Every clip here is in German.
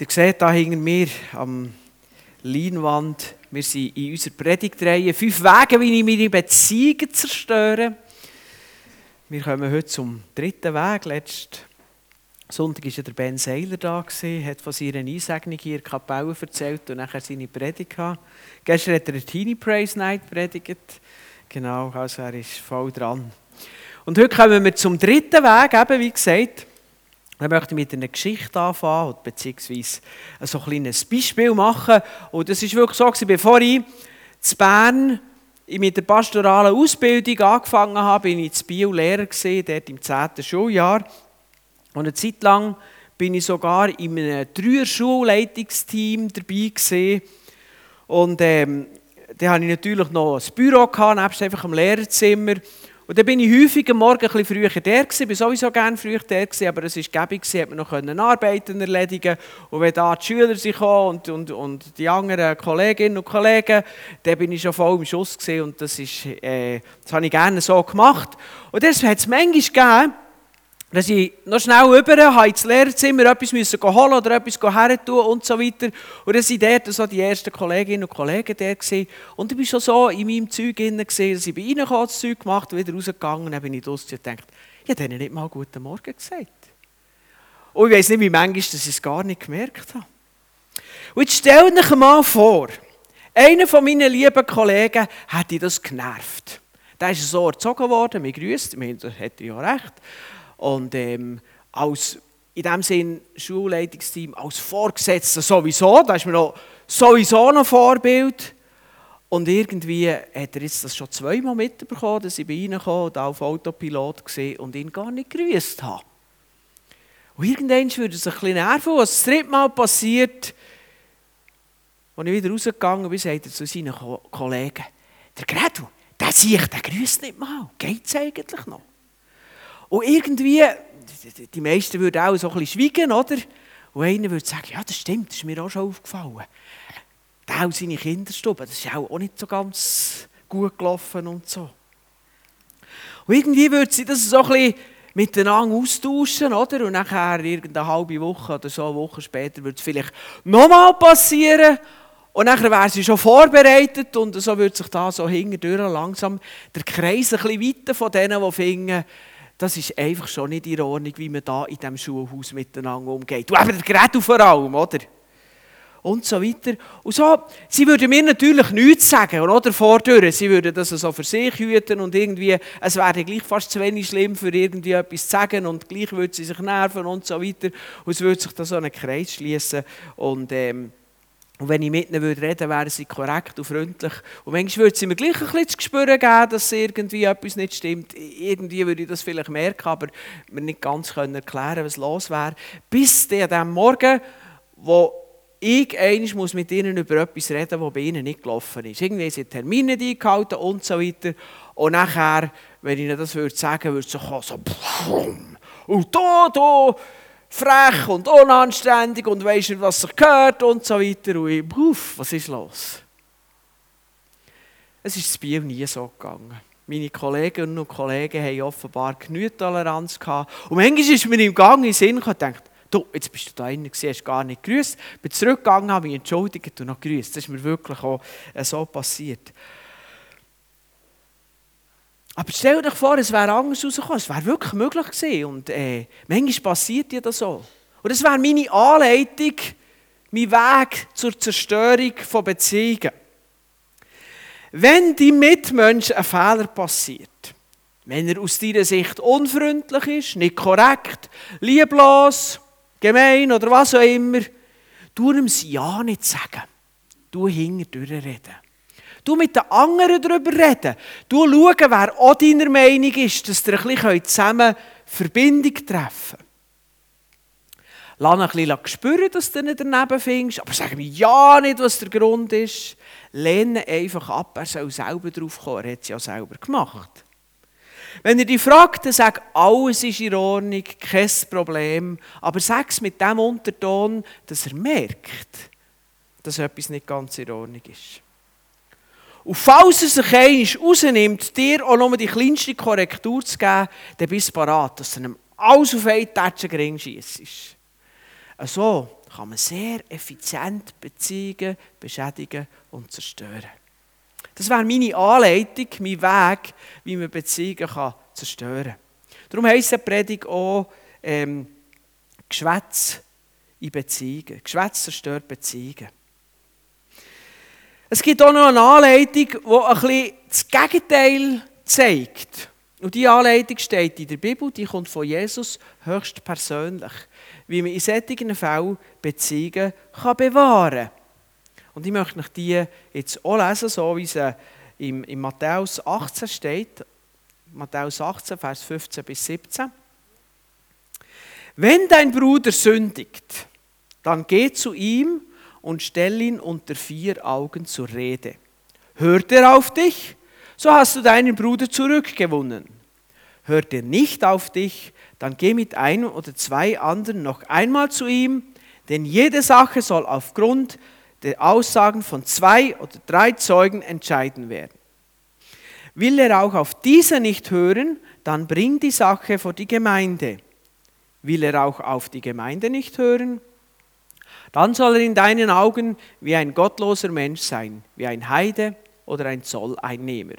Ihr seht hier hinter mir am Leinwand, wir sind in unserer Predigtreihe «Fünf Wege, wie ich meine Beziehungen zerstöre». Wir kommen heute zum dritten Weg. Letzten Sonntag war der Ben Seiler da, hat von seiner Einsegnung hier in Kapelle erzählt und nachher seine Predigt gehabt. Gestern hat er eine Teenie Praise Night predigt. Genau, also er ist voll dran. Und heute kommen wir zum dritten Weg, eben wie gesagt. Möchte ich mit einer Geschichte anfangen, beziehungsweise so ein kleines Beispiel machen. Und das ist wirklich so, bevor ich in Bern mit der pastoralen Ausbildung angefangen habe, bin ich in Bio Lehrer gewesen, dort im 10. Schuljahr. Und eine Zeit lang bin ich sogar in einem Dreier-Schulleitungsteam dabei gewesen. Und ähm, da hatte ich natürlich noch ein Büro, gehabt, nebst einfach im Lehrerzimmer. Und dann bin ich häufig am Morgen ein bisschen früher der gewesen, bin sowieso gerne früher der gewesen, aber es war gäbig hat man noch Arbeiten erledigen Und wenn da die Schüler sich und, und, und die anderen Kolleginnen und Kollegen, dann bin ich schon voll im Schuss gewesen und das, ist, äh, das habe ich gerne so gemacht. Und das hat es manchmal gegeben, dass ich noch schnell rüber habe ins Lehrerzimmer etwas müssen holen oder etwas her tun und so weiter. Und dann waren dort so die ersten Kolleginnen und Kollegen da. Gewesen. Und ich war schon so in meinem Zeug drin, dass ich bei ihnen das Zeug gemacht und wieder rausgegangen. Dann bin ich draussen und dachte, ich habe denen nicht mal Guten Morgen gesagt. Und ich weiss nicht, wie manchmal dass ich es gar nicht gemerkt habe. Und jetzt stellt euch mal vor, einer von meinen lieben Kollegen hätte das genervt. Der ist so erzogen worden, mir grüßt, mir hätte ja recht. Und ähm, als, in dem Sinn, Schulleitungsteam, als Vorgesetzter sowieso, da ist mir noch sowieso noch Vorbild. Und irgendwie hat er jetzt das schon zweimal mitbekommen, dass ich bei ihnen kam und auf Autopilot gesehen und ihn gar nicht grüßt habe. Und irgendwann würde es ein bisschen nerven, was das dritte Mal passiert, als ich wieder rausgegangen bin, sagt er zu seinen Kollegen, der Gretel, der sieht, der grüßt nicht mal. Geht es eigentlich noch? Und irgendwie, die meisten würden auch so ein bisschen schweigen, oder? Und einer würde sagen, ja, das stimmt, das ist mir auch schon aufgefallen. Der auch seine Kinderstube, das ist auch nicht so ganz gut gelaufen und so. Und irgendwie würde sie das so ein bisschen miteinander austauschen, oder? Und nachher, irgendeine halbe Woche oder so, eine Woche später, würde es vielleicht nochmal passieren. Und nachher wäre sie schon vorbereitet und so würde sich da so hinterdurch langsam der Kreis ein bisschen weiter von denen, die finden, das ist einfach schon nicht in Ordnung, wie man da in diesem Schulhaus miteinander umgeht. Und eben Gretel vor allem, oder? Und so weiter. Und so, sie würden mir natürlich nichts sagen, oder? Vordurch. Sie würden das so für sich hüten und irgendwie, es wäre gleich fast zu wenig schlimm, für irgendwie etwas zu sagen und gleich würde sie sich nerven und so weiter. Und es würde sich da so einen Kreis schließen und, ähm, und wenn ich mit ihnen reden würde, wären sie korrekt und freundlich. Und manchmal würde sie mir gleich ein bisschen zu spüren geben, dass irgendwie etwas nicht stimmt. Irgendwie würde ich das vielleicht merken, aber mir nicht ganz erklären was los wäre. Bis an dem Morgen, wo ich einmal muss mit ihnen über etwas reden was bei ihnen nicht gelaufen ist. Irgendwie sind Termine eingehalten und so weiter. Und nachher, wenn ich ihnen das würde sagen würde, würde es so kommen, so und da, da frech und unanständig und weisst nicht, was sich gehört und so weiter. Und ich, was ist los? Es ist das Biel nie so gegangen. Meine Kolleginnen und Kollegen haben offenbar genügend Toleranz gehabt. Und manchmal ist mir im Gang in den Sinn gekommen, du, jetzt bist du da drin gewesen, hast gar nicht grüßt. Bin zurückgegangen, habe mich entschuldigt und noch grüßt. Das ist mir wirklich auch äh, so passiert. Aber stell dir vor, es wäre anders rausgekommen. Es wäre wirklich möglich gewesen. Und äh, manchmal passiert ja das so. Und das wäre meine Anleitung, mein Weg zur Zerstörung von Beziehungen. Wenn die Mitmensch ein Fehler passiert, wenn er aus deiner Sicht unfreundlich ist, nicht korrekt, lieblos, gemein oder was auch immer, tu ihm das Ja nicht sagen. Du hinterher reden. Du mit den anderen darüber reden. Du schauen, wer auch deiner Meinung ist, dass ihr ein bisschen zusammen Verbindung treffen könnt. Lass ein bisschen spüren, dass du nicht daneben findest, aber sag mir ja nicht, was der Grund ist. Lehne einfach ab, er soll selber drauf kommen, er hat es ja selber gemacht. Wenn er dich fragt, dann sag, alles ist in Ordnung, kein Problem, aber sag es mit dem Unterton, dass er merkt, dass etwas nicht ganz in Ordnung ist. Und falls er sich einmal rausnimmt, dir auch nur die kleinste Korrektur zu geben, dann bist du bereit, dass er ihm alles auf einen Tatschen gering schiesst. So kann man sehr effizient Beziehungen beschädigen und zerstören. Das wäre meine Anleitung, mein Weg, wie man Beziehungen kann zerstören kann. Darum heisst die Predigt auch ähm, Geschwätz in Beziehungen. Geschwätz zerstört Beziehungen. Es gibt auch noch eine Anleitung, die ein bisschen das Gegenteil zeigt. Und diese Anleitung steht in der Bibel, die kommt von Jesus höchstpersönlich, wie man in solchen Fällen Beziehungen kann bewahren kann. Und ich möchte die jetzt auch lesen, so wie sie in, in Matthäus 18 steht. Matthäus 18, Vers 15 bis 17. Wenn dein Bruder sündigt, dann geh zu ihm und stell ihn unter vier Augen zur Rede. Hört er auf dich, so hast du deinen Bruder zurückgewonnen. Hört er nicht auf dich, dann geh mit einem oder zwei anderen noch einmal zu ihm, denn jede Sache soll aufgrund der Aussagen von zwei oder drei Zeugen entscheiden werden. Will er auch auf diese nicht hören, dann bring die Sache vor die Gemeinde. Will er auch auf die Gemeinde nicht hören, dann soll er in deinen Augen wie ein gottloser Mensch sein, wie ein Heide oder ein Zolleinnehmer.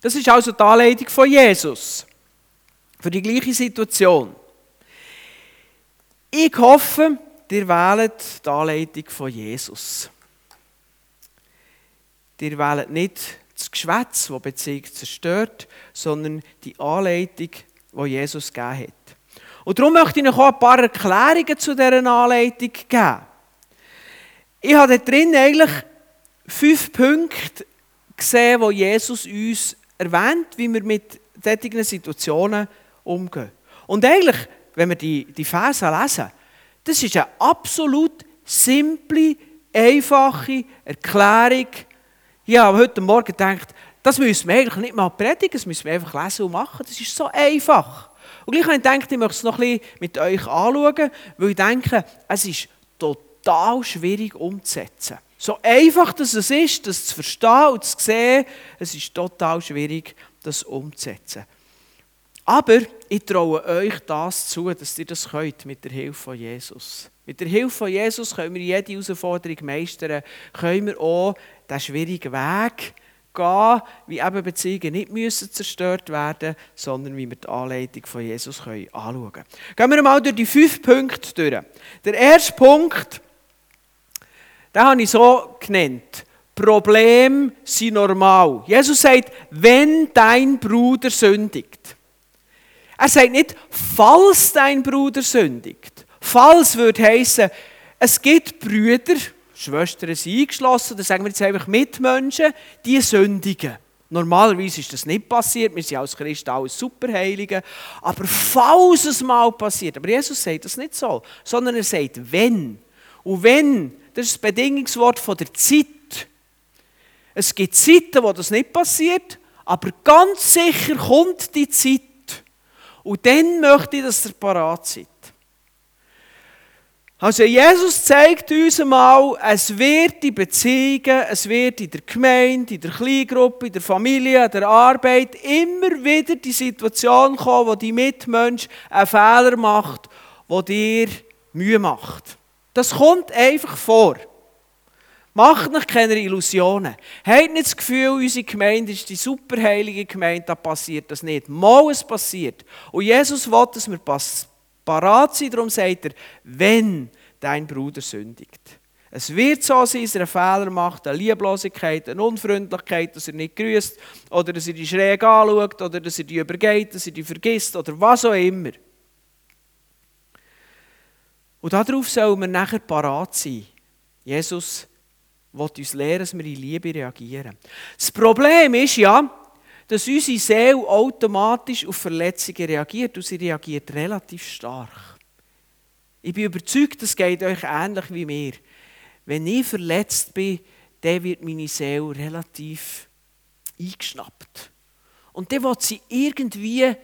Das ist also die Anleitung von Jesus für die gleiche Situation. Ich hoffe, ihr wählt die Anleitung von Jesus. Ihr wählt nicht das Geschwätz, das Beziehung zerstört, sondern die Anleitung, die Jesus gegeben hat. Und darum möchte ich noch ein paar Erklärungen zu dieser Anleitung geben. Ich habe drin eigentlich fünf Punkte gesehen, wo Jesus uns erwähnt, wie wir mit solchen Situationen umgehen. Und eigentlich, wenn wir die, die Verse lesen, das ist eine absolut simple, einfache Erklärung. Ich habe heute Morgen gedacht, das müssen wir eigentlich nicht mal predigen, das müssen wir einfach lesen und machen. Das ist so einfach. Und gleich habe ich gedacht, ich möchte es noch ein bisschen mit euch anschauen, weil ich denke, es ist total schwierig umzusetzen. So einfach dass es ist, das zu verstehen und zu sehen, es ist total schwierig, das umzusetzen. Aber ich traue euch das zu, dass ihr das könnt mit der Hilfe von Jesus. Mit der Hilfe von Jesus können wir jede Herausforderung meistern, können wir auch den schwierigen Weg gehen, wie eben Beziehungen nicht müssen zerstört werden sondern wie wir die Anleitung von Jesus können anschauen können. Gehen wir mal durch die fünf Punkte durch. Der erste Punkt, den habe ich so genannt. Probleme sind normal. Jesus sagt, wenn dein Bruder sündigt. Er sagt nicht, falls dein Bruder sündigt. Falls würde heißen, es gibt Brüder, Schwestern sind eingeschlossen, oder sagen wir jetzt einfach Mitmenschen, die sündigen. Normalerweise ist das nicht passiert, wir sind als Christen alles Superheilige. Aber falls es mal passiert, aber Jesus sagt das nicht so, sondern er sagt, wenn. Und wenn, das ist das Bedingungswort von der Zeit. Es gibt Zeiten, wo das nicht passiert, aber ganz sicher kommt die Zeit. Und dann möchte ich, dass ihr parat seid. Also Jesus zeigt uns einmal, es wird in Beziehungen, es wird in der Gemeinde, in der Kleingruppe, in der Familie, in der Arbeit immer wieder die Situation kommen, wo die Mitmensch einen Fehler macht, wo dir Mühe macht. Das kommt einfach vor. Macht nicht keine Illusionen. Habt nicht das Gefühl, unsere Gemeinde ist die superheilige Gemeinde, da passiert das nicht. Mal es passiert. Und Jesus will, dass wir parat sein. Darum sagt er, wenn dein Bruder sündigt. Es wird so sein, dass er einen Fehler macht, eine Lieblosigkeit, eine Unfreundlichkeit, dass er nicht grüßt oder dass er die schräg anschaut oder dass er die übergeht, dass er die vergisst oder was auch immer. Und darauf sollen wir nachher parat sein. Jesus will uns lehren, dass wir in Liebe reagieren. Das Problem ist ja, dass unsere Seele automatisch auf Verletzungen reagiert und sie reagiert relativ stark. Ich bin überzeugt, das geht euch ähnlich wie mir. Wenn ich verletzt bin, dann wird meine Seele relativ eingeschnappt. Und dann will sie irgendwie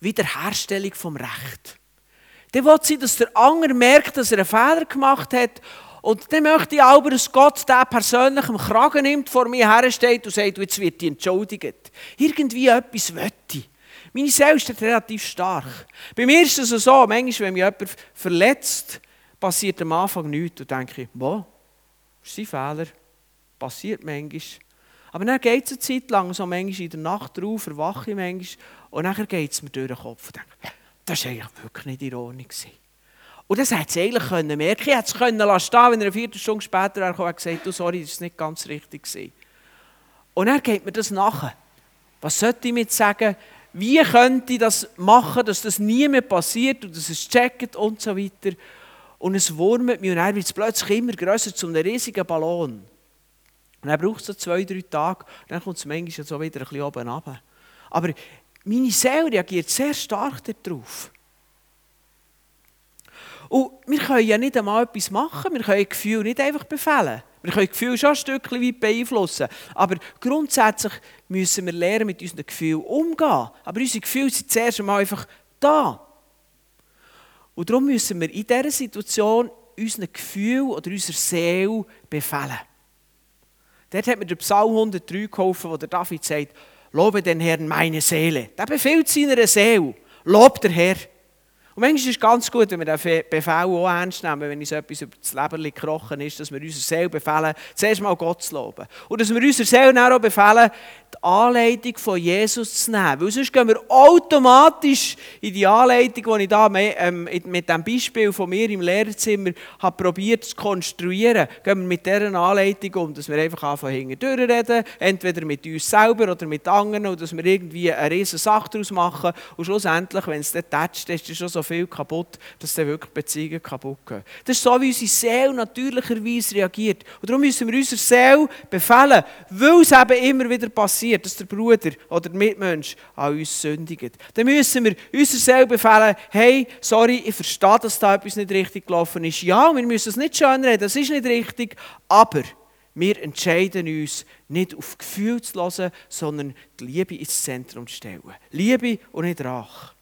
Wiederherstellung vom Recht. Dann will sie, dass der andere merkt, dass er einen Fehler gemacht hat und dann möchte ich aber, dass Gott den persönlich im Kragen nimmt, vor mir hersteht und sagt, jetzt wird die entschuldigt. Irgendwie etwas wette Meine Seele ist relativ stark. Bei mir ist es so, manchmal, wenn mich jemand verletzt, passiert am Anfang nichts. Und denke ich, boah, ist sein Fehler. Passiert manchmal. Aber dann geht es eine Zeit lang, so manchmal in der Nacht drauf, erwache ich manchmal, und dann geht es mir durch den Kopf und denke, das war eigentlich wirklich nicht in Ordnung. Und das hätte sie eigentlich können merken Ich hätte es können lassen, wenn er eine Viertelstunde später wäre und gesagt du, sorry, das war nicht ganz richtig. Und dann geht mir das nach. Was sollte ich mit sagen? Wie könnte ich das machen, dass das nie mehr passiert und dass es checkt und so weiter. Und es wurmt mich und dann wird es plötzlich immer grösser zu einem riesigen Ballon. Und dann braucht es so zwei, drei Tage, und dann kommt es manchmal so wieder ein bisschen oben runter. Aber meine Seele reagiert sehr stark darauf. Und wir können ja nicht einmal etwas machen, wir können Gefühl nicht einfach befehlen. Wir können Gefühl schon ein Stückchen weit beeinflussen. Aber grundsätzlich müssen wir lernen, mit unseren Gefühlen umzugehen. Aber unsere Gefühle sind zuerst einmal einfach da. Und darum müssen wir in dieser Situation unseren Gefühl oder unserer Seele befehlen. Dort hat mir der Psalm 103 geholfen, wo der David sagt, Lobe den Herrn meine Seele. Der befiehlt seiner Seele. Lob der Herr. Und manchmal ist es ganz gut, wenn wir den Befehl auch ernst nehmen, wenn uns etwas über das Leben gekrochen ist, dass wir unserer Seele befehlen, zuerst mal Gott zu loben. Und dass wir unserer Seele auch befehlen, die Anleitung von Jesus zu nehmen. Weil sonst gehen wir automatisch in die Anleitung, die ich da ähm, mit dem Beispiel von mir im Lehrerzimmer habe probiert zu konstruieren, gehen wir mit dieser Anleitung um, dass wir einfach anfangen hinten reden, entweder mit uns selber oder mit anderen, und dass wir irgendwie eine riesige Sache daraus machen. Und schlussendlich, wenn es dann tätscht, ist es schon so viel kaputt, dass dann wirklich Beziehungen kaputt gehen. Das ist so, wie unsere Seele natürlicherweise reagiert. Und darum müssen wir unserer Seele befehlen, weil es eben immer wieder passiert dass der Bruder oder der Mitmensch an uns sündigt, dann müssen wir uns selber befehlen, hey, sorry, ich verstehe, dass da etwas nicht richtig gelaufen ist. Ja, wir müssen es nicht schönreden, das ist nicht richtig, aber wir entscheiden uns, nicht auf Gefühl zu hören, sondern die Liebe ins Zentrum zu stellen. Liebe und nicht Rache.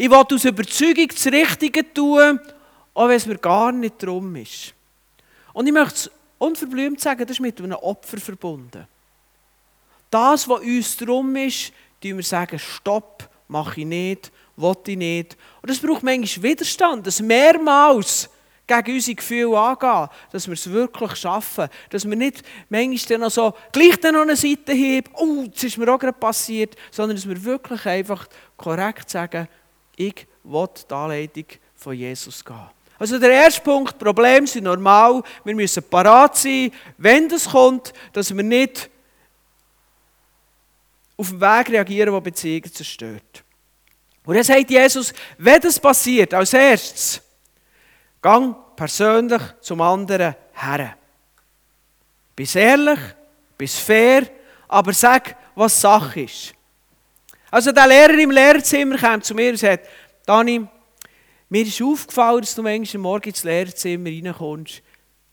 Ich will aus Überzeugung das Richtige tun, auch wenn es mir gar nicht darum ist. Und ich möchte es unverblümt sagen, das ist mit einem Opfer verbunden. Das, was uns drum ist, tun wir sagen, stopp, mache ich nicht, will ich nicht. Und das braucht manchmal Widerstand, das mehrmals gegen unsere Gefühle angehen, dass wir es wirklich schaffen, dass wir nicht manchmal dann noch so gleich dann noch eine Seite heben, oh, das ist mir auch gerade passiert, sondern dass wir wirklich einfach korrekt sagen, ich will die Anleitung von Jesus gehen. Also der erste Punkt, Probleme sind normal, wir müssen parat sein, wenn das kommt, dass wir nicht auf dem Weg reagieren, der Beziehungen zerstört. Und dann sagt Jesus, wenn das passiert, als erstes, gang persönlich zum anderen her. Bist ehrlich, bist fair, aber sag, was Sache ist. Also der Lehrer im Lehrerzimmer kam zu mir und sagt, Dani, mir ist aufgefallen, dass du manchmal morgen ins Lehrerzimmer reinkommst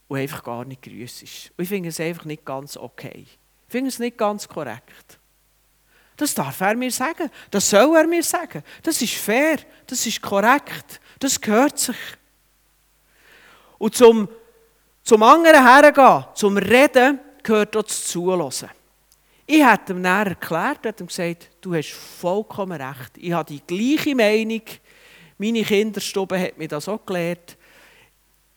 und einfach gar nicht grüßt. Und ich finde es einfach nicht ganz okay. Ich finde es nicht ganz korrekt. Das darf er mir sagen. Das soll er mir sagen. Das ist fair. Das ist korrekt. Das gehört sich. Und zum, zum anderen hergehen, zum Reden, gehört auch das Zuhören. Ich habe ihm dann erklärt, ihm gesagt, du hast vollkommen recht. Ich habe die gleiche Meinung. Meine Kinderstube hat mir das auch gelehrt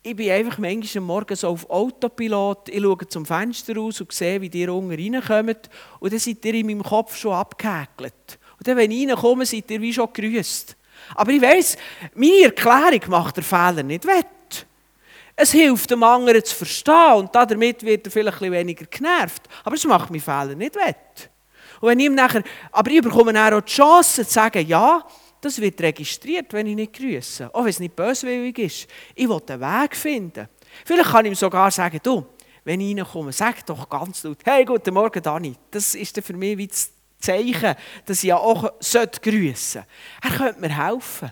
ich bin einfach manchmal am Morgen so auf Autopilot. Ich schaue zum Fenster raus und sehe, wie die unten reinkommt. Und dann seid ihr in meinem Kopf schon abgehäkelt. Und dann, wenn ich reinkomme, seid ihr wie schon grüßt. Aber ich weiss, meine Erklärung macht der Fehler nicht wett. Es hilft dem anderen zu verstehen und damit wird er vielleicht ein weniger genervt. Aber es macht meinen Fehler nicht wett. Und wenn ihm nachher, aber ich bekomme auch die Chance zu sagen, ja, das wird registriert, wenn ich nicht grüße. Auch wenn es nicht böswillig ist. Ich will einen Weg finden. Vielleicht kann ich ihm sogar sagen, du, wenn ich reinkomme, sag doch ganz laut, hey, guten Morgen, Dani. Das ist für mich wie das Zeichen, dass ich auch grüßen sollte. Er könnte mir helfen.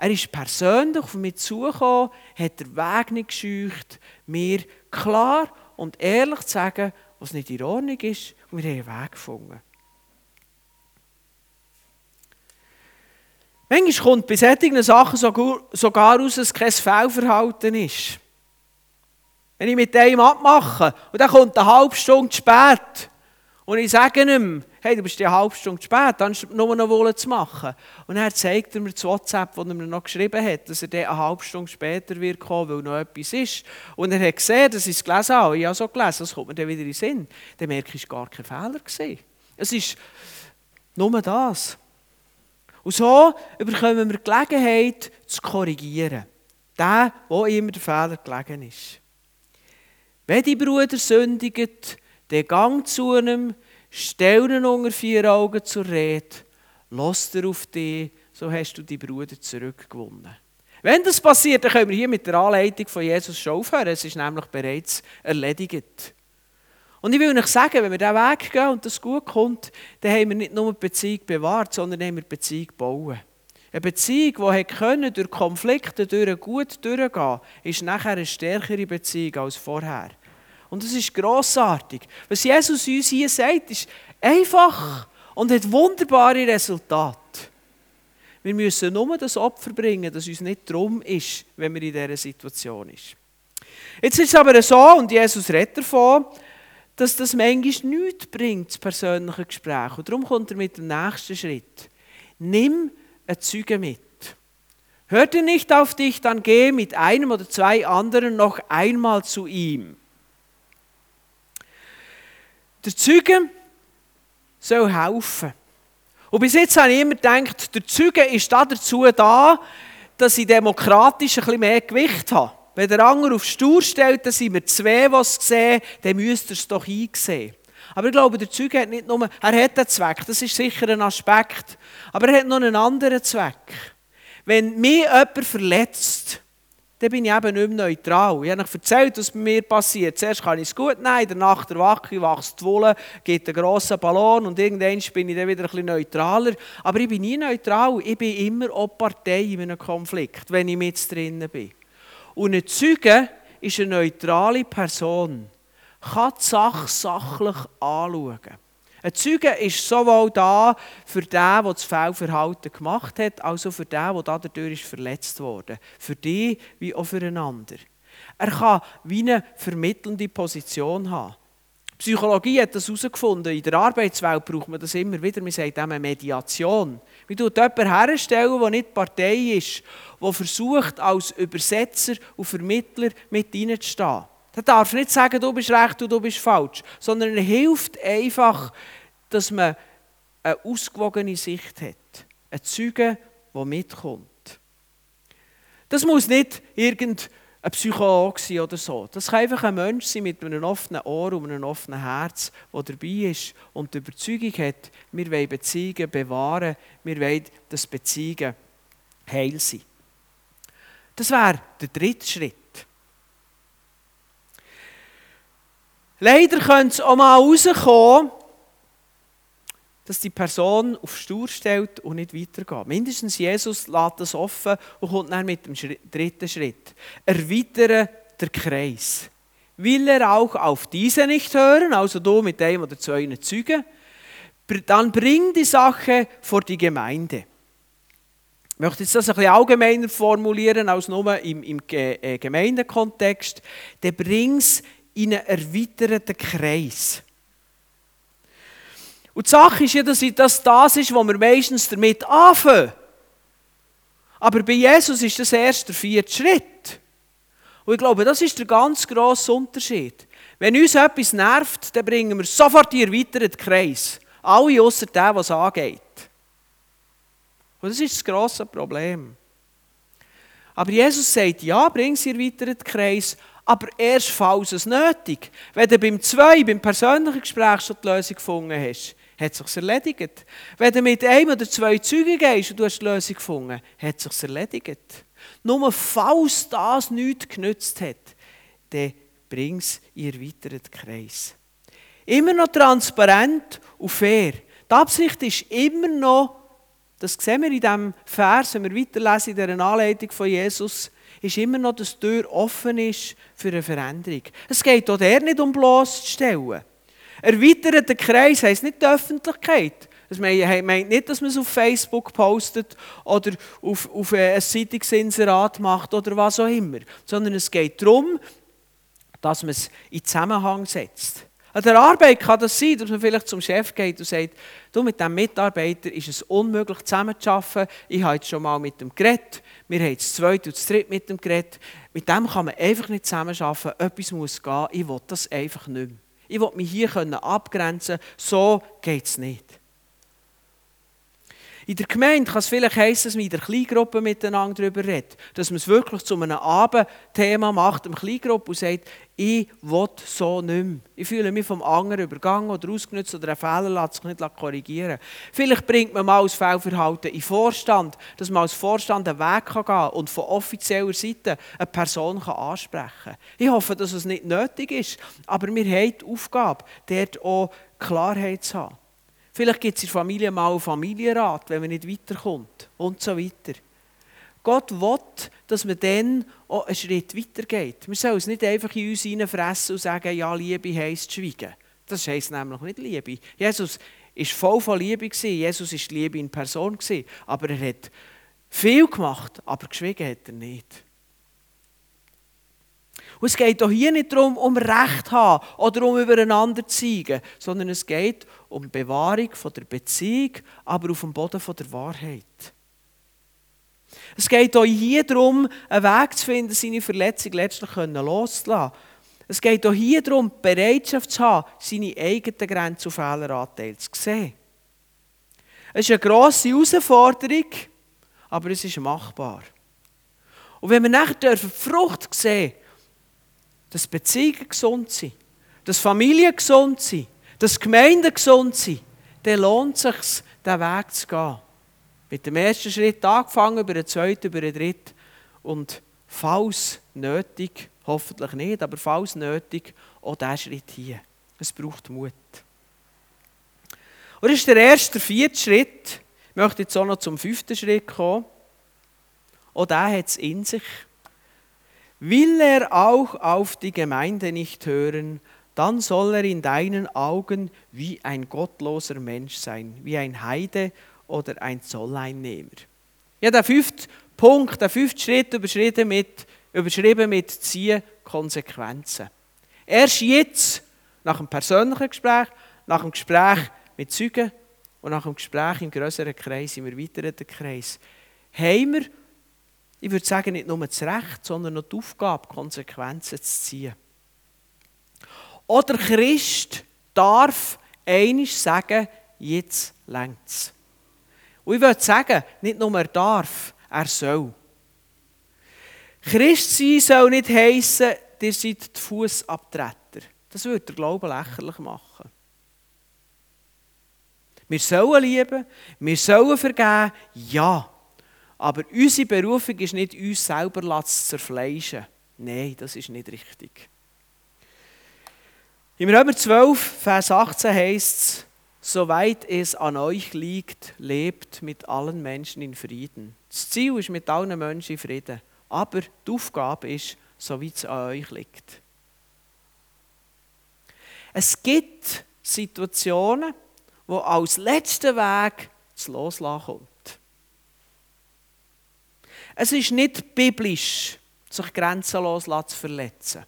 Er ist persönlich auf mich zugekommen, hat den Weg nicht gescheucht, mir klar und ehrlich zu sagen, was nicht in Ordnung ist, und wir haben einen Weg gefunden. Manchmal kommt bei solchen Sachen sogar raus, dass kein Fehlverhalten ist. Wenn ich mit einem abmache und dann kommt eine halbe Stunde spät und ich sage ihm, hey, du bist eine halbe Stunde spät, dann nur noch wollen zu machen. Und dann zeigt er mir das WhatsApp, das er mir noch geschrieben hat, dass er dann eine halbe Stunde später wird kommen, weil noch etwas ist. Und er hat gesehen, dass ich es gelesen habe. Ich habe so gelesen, das kommt mir dann wieder in den Sinn. Dann merke ich, es war gar kein Fehler. Gewesen. Es ist nur das. Und so bekommen wir die Gelegenheit zu korrigieren. Der, wo immer der Fehler gelegen ist. Wenn die Bruder sündigt, dann gang zu ihm, stell ihn unter vier Augen zur Rede, lass er auf dich, so hast du die Bruder zurückgewonnen. Wenn das passiert, dann können wir hier mit der Anleitung von Jesus schon aufhören. Es ist nämlich bereits erledigt. Und ich will euch sagen, wenn wir diesen Weg gehen und das gut kommt, dann haben wir nicht nur die Beziehung bewahrt, sondern haben wir die Beziehung gebaut. Eine Beziehung, die durch Konflikte durch gut durchgehen ist nachher eine stärkere Beziehung als vorher. Und das ist grossartig. Was Jesus uns hier sagt, ist einfach und hat wunderbare Resultate. Wir müssen nur das Opfer bringen, dass uns nicht drum ist, wenn wir in dieser Situation sind. Jetzt ist es aber so, und Jesus redet davon, dass das manchmal nichts bringt, das persönliche Gespräch. Und darum kommt er mit dem nächsten Schritt. Nimm ein Zeuge mit. Hört er nicht auf dich, dann geh mit einem oder zwei anderen noch einmal zu ihm. Der Zeuge soll helfen. Und bis jetzt habe ich immer gedacht, der Zeuge ist dazu da, dass ich demokratisch ein bisschen mehr Gewicht habe. Wenn der andere auf Stur stellt, dann sind wir zwei, die es sehen, dann müsst ihr es doch einsehen. Aber ich glaube, der Zeuge hat nicht nur, er hat einen Zweck, das ist sicher ein Aspekt, aber er hat noch einen anderen Zweck. Wenn mich jemand verletzt, dann bin ich eben nicht mehr neutral. Ich habe euch erzählt, was bei mir passiert. Zuerst kann ich es gut nehmen, danach der Wacke, wächst die Wolle, gibt einen grossen Ballon und irgendwann bin ich dann wieder ein bisschen neutraler. Aber ich bin nie neutral, ich bin immer auch Partei in einem Konflikt, wenn ich mit drinnen bin. Und ein Zeuge ist eine neutrale Person, kann die Sache sachlich anschauen. Ein Zeuge ist sowohl da für den, der das Fehlverhalten gemacht hat, als auch für den, der dadurch verletzt wurde. Für die wie auch für einander. Er kann wie eine vermittelnde Position haben. Psychologie hat das herausgefunden. In der Arbeitswelt braucht man das immer wieder. Man sagt eine Mediation. Man tut jemanden herstellen, der nicht Partei ist, der versucht, als Übersetzer und Vermittler mit reinzustehen. Der darf nicht sagen, du bist recht und du bist falsch, sondern er hilft einfach, dass man eine ausgewogene Sicht hat. Ein Zeuge, der mitkommt. Das muss nicht irgendein Psychologe sein oder so. Das kann einfach ein Mensch sein mit einem offenen Ohr und einem offenen Herz, der dabei ist und die Überzeugung hat, wir wollen Beziehungen bewahren, wir wollen, dass Beziehungen heil sind. Das wäre der dritte Schritt. Leider könnte es auch mal rauskommen, dass die Person auf Stur stellt und nicht weitergeht. Mindestens Jesus lässt das offen und kommt dann mit dem dritten Schritt. Erweitere der Kreis. Will er auch auf diese nicht hören, also du mit einem oder zwei Zeugen, dann bring die Sache vor die Gemeinde. Ich möchte jetzt das ein bisschen allgemeiner formulieren als nur im, im äh, Gemeindekontext. Dann bring es in einen erweiterten Kreis. Und die Sache ist ja, dass das das ist, was wir meistens damit anfangen. Aber bei Jesus ist das erst der vierte Schritt. Und ich glaube, das ist der ganz grosse Unterschied. Wenn uns etwas nervt, dann bringen wir sofort in erweiterten Kreis. Alle außer der, was angeht. Und das ist das grosse Problem. Aber Jesus sagt, ja, bring sie in erweiterten Kreis, aber erst falls es nötig. Wenn du beim zwei, beim persönlichen Gespräch schon die Lösung gefunden hast, hat es sich erledigt. Wenn du mit einem oder zwei Zeugen gehst und du hast die Lösung gefunden, hat es sich erledigt. Nur falls das nichts genützt hat, dann bring es in erweiterten Kreis. Immer noch transparent und fair. Die Absicht ist immer noch, das sehen wir in diesem Vers, wenn wir weiterlesen in dieser Anleitung von Jesus, ist immer noch, dass die Tür offen ist für eine Veränderung. Es geht auch der nicht um bloßzustellen. Erweiterter Kreis heisst nicht die Öffentlichkeit. Das meint nicht, dass man es auf Facebook postet oder auf, auf ein Zeitungsinserat macht oder was auch immer. Sondern es geht darum, dass man es in Zusammenhang setzt. An der Arbeit kann das sein, dass man vielleicht zum Chef geht und sagt, du, mit diesem Mitarbeiter ist es unmöglich zusammenzuarbeiten. Ich habe jetzt schon mal mit dem geredet. Wir haben das zweite und das dritte mit dem geredet. Mit dem kann man einfach nicht zusammenarbeiten. Etwas muss gehen. Ich will das einfach nicht mehr. Ich will mich hier abgrenzen können. So geht es nicht. In der Gemeinde kann es vielleicht heissen, dass man in der Kleingruppe miteinander darüber redet. Dass man es wirklich zu einem Abendthema macht, im Kleingruppe, und sagt, ich will so nicht mehr. Ich fühle mich vom anderen übergangen oder ausgenutzt oder ein Fehler lässt sich nicht korrigieren. Vielleicht bringt man mal als Fehlverhalten in Vorstand, dass man als Vorstand einen Weg gehen kann und von offizieller Seite eine Person ansprechen kann. Ich hoffe, dass es nicht nötig ist, aber wir haben die Aufgabe, dort auch Klarheit zu haben. Vielleicht gibt es in der Familie mal einen Familienrat, wenn man nicht weiterkommt und so weiter. Gott will, dass man dann auch einen Schritt weitergeht. Wir sollen es nicht einfach in uns hineinfressen und sagen, ja, Liebe heisst schweigen. Das heisst nämlich nicht Liebe. Jesus war voll von Liebe. Jesus war Liebe in Person. Aber er hat viel gemacht, aber geschwiegen hat er nicht. Und es geht auch hier nicht darum, um Recht zu haben oder um übereinander zu zeigen, sondern es geht um die Bewahrung der Beziehung, aber auf dem Boden der Wahrheit. Es geht auch hier darum, einen Weg zu finden, seine Verletzung letztlich loszulassen. Es geht auch hier darum, die Bereitschaft zu haben, seine eigenen Grenzen und Fehleranteile zu sehen. Es ist eine grosse Herausforderung, aber es ist machbar. Und wenn wir nachher die Frucht sehen dass Beziehungen gesund sind, dass Familien gesund sind, dass Gemeinden gesund sind, dann lohnt es sich, diesen Weg zu gehen. Mit dem ersten Schritt angefangen, über den zweiten, über den dritten. Und falls nötig, hoffentlich nicht, aber falls nötig, auch diesen Schritt hier. Es braucht Mut. Und das ist der erste, vierte Schritt. Ich möchte jetzt auch noch zum fünften Schritt kommen. Auch der hat es in sich. Will er auch auf die Gemeinde nicht hören, dann soll er in deinen Augen wie ein gottloser Mensch sein, wie ein Heide oder ein Zolleinnehmer. Ja, der fünfte Punkt, der fünfte Schritt überschrieben mit, überschrieben mit ziehen Konsequenzen. Erst jetzt, nach dem persönlichen Gespräch, nach dem Gespräch mit Zeugen und nach dem Gespräch im größeren Kreis, im erweiterten Kreis, haben wir ich würde sagen, nicht nur das Recht, sondern noch die Aufgabe, Konsequenzen zu ziehen. Oder Christ darf einisch sagen, jetzt längt es. Und ich würde sagen, nicht nur er darf, er soll. Christ sein soll nicht heissen, ihr seid die Fußabtreter. Das würde der Glaube lächerlich machen. Wir sollen lieben, wir sollen vergeben, ja. Aber unsere Berufung ist nicht, uns selber zu zerfleischen. Nein, das ist nicht richtig. Im Römer 12, Vers 18 heißt es, soweit es an euch liegt, lebt mit allen Menschen in Frieden. Das Ziel ist mit allen Menschen in Frieden. Aber die Aufgabe ist, soweit es an euch liegt. Es gibt Situationen, wo als letzter Weg das Loslassen kommt. Es ist nicht biblisch, sich grenzenlos zu verletzen.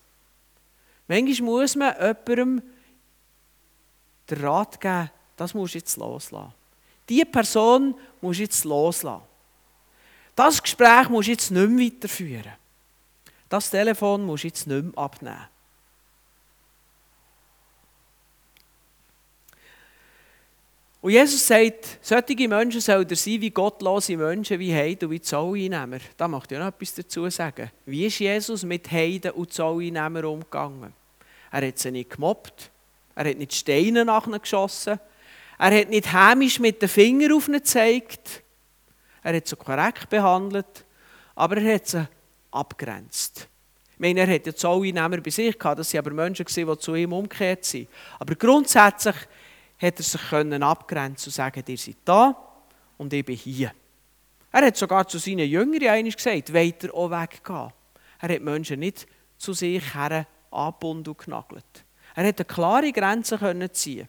Manchmal muss man jemandem den Rat geben, das musst du jetzt loslassen. Diese Person musst du jetzt loslassen. Das Gespräch musst du jetzt nicht mehr weiterführen. Das Telefon musst du jetzt nicht mehr abnehmen. Und Jesus sagt, solche Menschen sollen sein wie gottlose Menschen, wie Heiden und wie Zolleinnehmer. Da möchte ich noch etwas dazu sagen. Wie ist Jesus mit Heiden und Zolleinnehmern umgegangen? Er hat sie nicht gemobbt, er hat nicht Steine nach ihnen geschossen, er hat nicht hämisch mit den Fingern auf ihnen gezeigt, er hat sie korrekt behandelt, aber er hat sie abgrenzt. Ich meine, er hat ja Zolleinnehmer bei sich gehabt, das waren aber Menschen, die zu ihm umgekehrt sind. Aber grundsätzlich hat er sich können abgrenzen und sagen, ihr seid da und ich bin hier. Er hat sogar zu seinen Jüngern einmal gesagt, weiter auch weggehen. Er hat Menschen nicht zu sich her angebunden und genagelt. Er hat eine klare Grenze können ziehen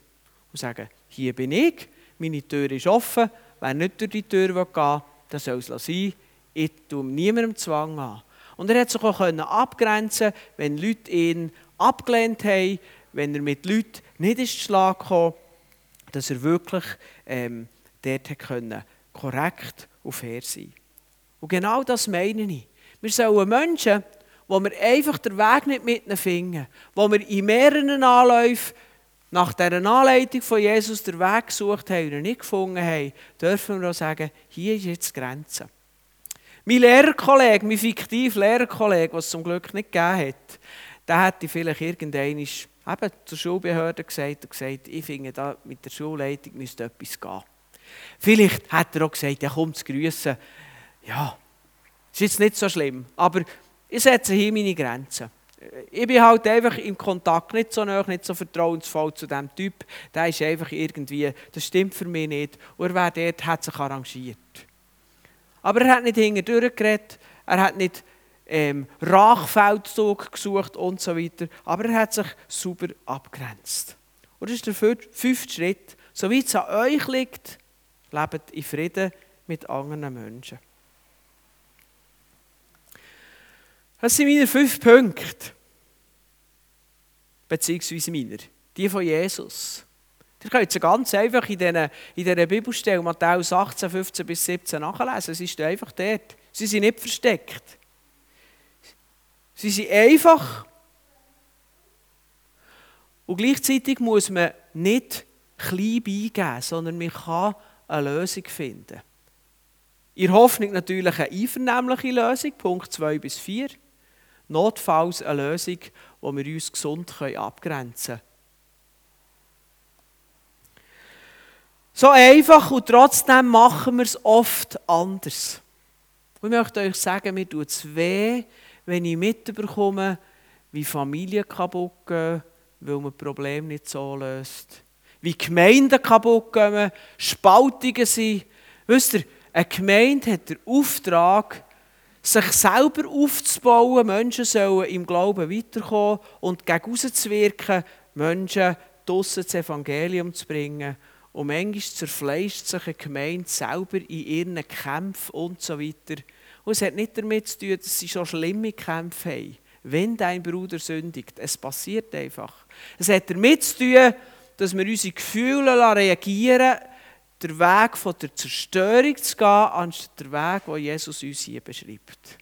und sagen, hier bin ich, meine Tür ist offen, wer nicht durch die Tür gehen will, der soll es sein, ich tue niemandem Zwang an. Und er hat sich auch abgrenzen wenn Leute ihn abgelehnt haben, wenn er mit Leuten nicht ins Schlag kam, dass er wirklich ähm, dort können, korrekt und fair sein Und genau das meine ich. Wir sollen Menschen, wo wir einfach den Weg nicht mit finden, wo wir in mehreren Anläufen nach dieser Anleitung von Jesus den Weg gesucht haben und ihn nicht gefunden haben, dürfen wir auch sagen, hier ist jetzt die Grenze. Mein Lehrerkollege, mein fiktiver Lehrerkollege, was es zum Glück nicht gegeben hat, der hätte vielleicht irgendwann eben zur Schulbehörde gesagt und gesagt, ich finde, da mit der Schulleitung müsste etwas gehen. Vielleicht hat er auch gesagt, er kommt zu grüßen. Ja, ist jetzt nicht so schlimm, aber ich setze hier meine Grenzen. Ich bin halt einfach im Kontakt nicht so nah, nicht so vertrauensvoll zu diesem Typ. Der ist einfach irgendwie, das stimmt für mich nicht. Und er wäre dort, hat sich arrangiert. Aber er hat nicht hinter durchgeredet, er hat nicht ähm, Rachfeldzug gesucht und so weiter. Aber er hat sich super abgrenzt. Und das ist der fünfte Schritt. So wie es an euch liegt, lebt in Frieden mit anderen Menschen. Das sind meine fünf Punkte. Beziehungsweise meine. Die von Jesus. Ihr könnt sie ganz einfach in dieser, in dieser Bibelstelle, Matthäus 18, 15 bis 17 nachlesen. Sie ist einfach dort. Sie sind nicht versteckt. Sie sind einfach. Und gleichzeitig muss man nicht klein beigeben, sondern man kann eine Lösung finden. In Hoffnung natürlich eine einvernehmliche Lösung, Punkt 2 bis 4. Notfalls eine Lösung, wo wir uns gesund abgrenzen können. So einfach und trotzdem machen wir es oft anders. Ich möchte euch sagen, mir tut es weh, wenn ich mitbekomme, wie Familien kaputt gehen, weil man Probleme nicht so löst. Wie Gemeinden kaputt gehen, Spaltungen sind. Wisst ihr, eine Gemeinde hat den Auftrag, sich selber aufzubauen. Menschen sollen im Glauben weiterkommen und gegen zu wirken, Menschen draussen das Evangelium zu bringen. Und manchmal zerfleischt sich eine Gemeinde selber in ihren Kämpfen und so weiter. Und es hat nicht damit zu tun, dass sie schon schlimme Kämpfe haben. Wenn dein Bruder sündigt, es passiert einfach. Es hat damit zu tun, dass wir unsere Gefühle reagieren den Weg von der Zerstörung zu gehen, anstatt der Weg, den Jesus uns hier beschreibt.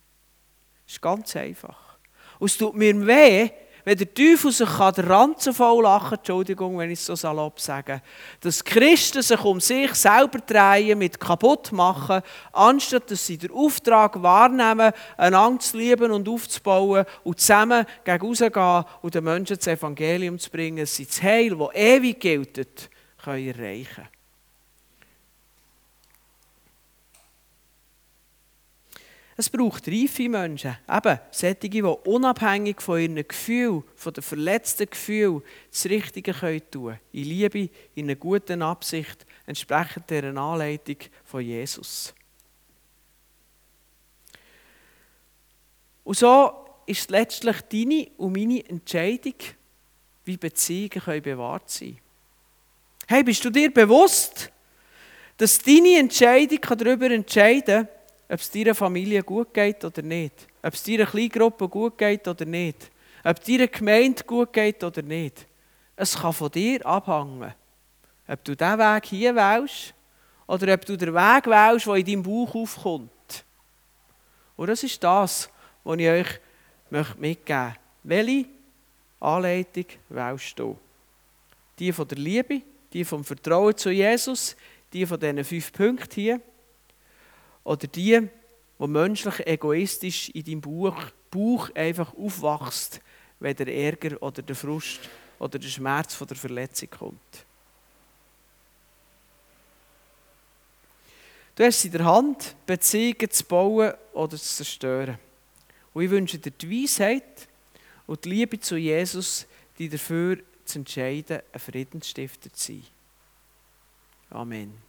Das ist ganz einfach. Und es tut mir weh, wenn der Teufel sich den Ranzen voll lachen Entschuldigung, wenn ich es so salopp sage, dass Christen sich um sich selber drehen, mit kaputt machen, anstatt dass sie den Auftrag wahrnehmen, einander zu lieben und aufzubauen und zusammen gegen rausgehen und den Menschen das Evangelium zu bringen, dass sie das Heil, das ewig gilt, können erreichen können. Es braucht reife Menschen, eben solche, die unabhängig von ihren Gefühlen, von den verletzten Gefühlen, das Richtige können tun. In Liebe, in einer guten Absicht, entsprechend der Anleitung von Jesus. Und so ist letztlich deine und meine Entscheidung, wie Beziehungen können bewahrt sein. Hey, bist du dir bewusst, dass deine Entscheidung darüber entscheiden kann, ob es deiner Familie gut geht oder nicht. Ob es deiner Kleingruppe gut geht oder nicht. Ob deiner Gemeinde gut geht oder nicht. Es kann von dir abhängen. Ob du diesen Weg hier wählst oder ob du den Weg wählst, der in deinem Bauch aufkommt. Und das ist das, was ich euch mitgeben möchte. Welche Anleitung wählst du? Die von der Liebe, die vom Vertrauen zu Jesus, die von diesen fünf Punkten hier oder die, wo menschlich egoistisch in deinem Bauch, Bauch einfach aufwachst, wenn der Ärger oder der Frust oder der Schmerz von der Verletzung kommt. Du hast in der Hand, Beziehungen zu bauen oder zu zerstören. Und ich wünsche dir die Weisheit und die Liebe zu Jesus, die dafür zu entscheiden, ein Friedensstifter zu sein. Amen.